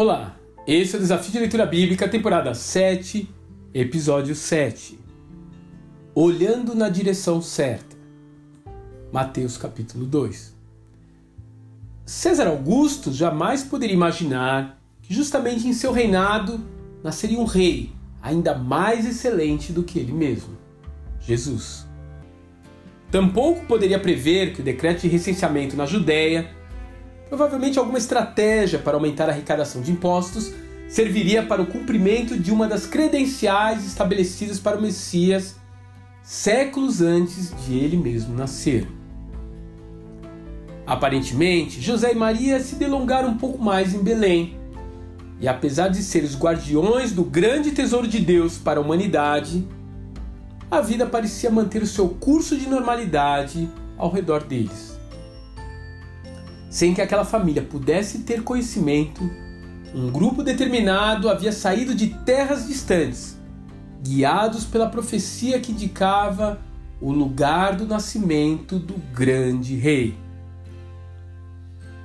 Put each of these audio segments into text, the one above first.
Olá, esse é o Desafio de Leitura Bíblica, temporada 7, episódio 7. Olhando na direção certa. Mateus capítulo 2. César Augusto jamais poderia imaginar que justamente em seu reinado nasceria um rei ainda mais excelente do que ele mesmo, Jesus. Tampouco poderia prever que o decreto de recenseamento na Judéia, provavelmente alguma estratégia para aumentar a arrecadação de impostos, serviria para o cumprimento de uma das credenciais estabelecidas para o Messias séculos antes de ele mesmo nascer. Aparentemente, José e Maria se delongaram um pouco mais em Belém. E apesar de serem os guardiões do grande tesouro de Deus para a humanidade, a vida parecia manter o seu curso de normalidade ao redor deles. Sem que aquela família pudesse ter conhecimento, um grupo determinado havia saído de terras distantes, guiados pela profecia que indicava o lugar do nascimento do grande rei.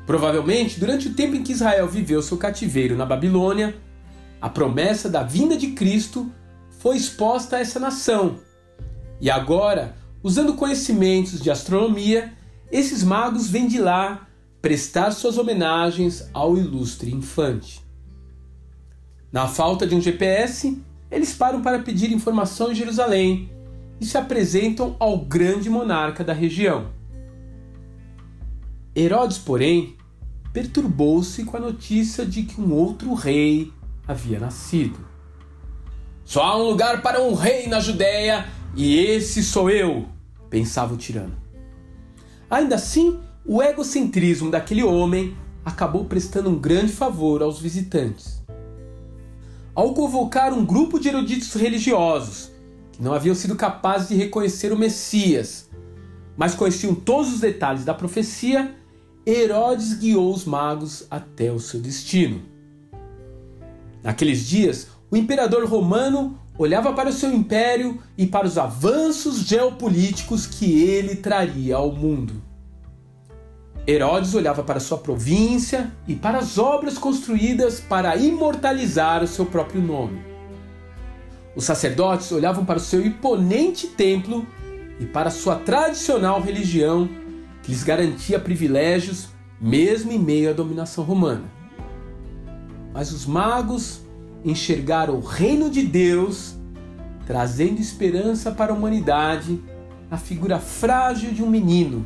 Provavelmente, durante o tempo em que Israel viveu seu cativeiro na Babilônia, a promessa da vinda de Cristo foi exposta a essa nação e agora, usando conhecimentos de astronomia, esses magos vêm de lá prestar suas homenagens ao ilustre infante. Na falta de um GPS, eles param para pedir informação em Jerusalém e se apresentam ao grande monarca da região. Herodes, porém, perturbou-se com a notícia de que um outro rei havia nascido. Só há um lugar para um rei na Judéia e esse sou eu, pensava o tirano. Ainda assim, o egocentrismo daquele homem acabou prestando um grande favor aos visitantes. Ao convocar um grupo de eruditos religiosos que não haviam sido capazes de reconhecer o Messias, mas conheciam todos os detalhes da profecia, Herodes guiou os magos até o seu destino. Naqueles dias, o imperador romano olhava para o seu império e para os avanços geopolíticos que ele traria ao mundo. Herodes olhava para sua província e para as obras construídas para imortalizar o seu próprio nome. Os sacerdotes olhavam para o seu imponente templo e para sua tradicional religião, que lhes garantia privilégios mesmo em meio à dominação romana. Mas os magos enxergar o reino de Deus, trazendo esperança para a humanidade na figura frágil de um menino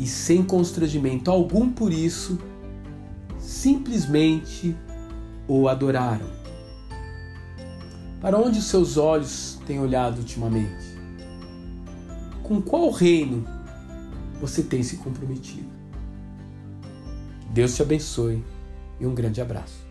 e sem constrangimento algum por isso, simplesmente o adoraram. Para onde seus olhos têm olhado ultimamente? Com qual reino você tem se comprometido? Deus te abençoe e um grande abraço.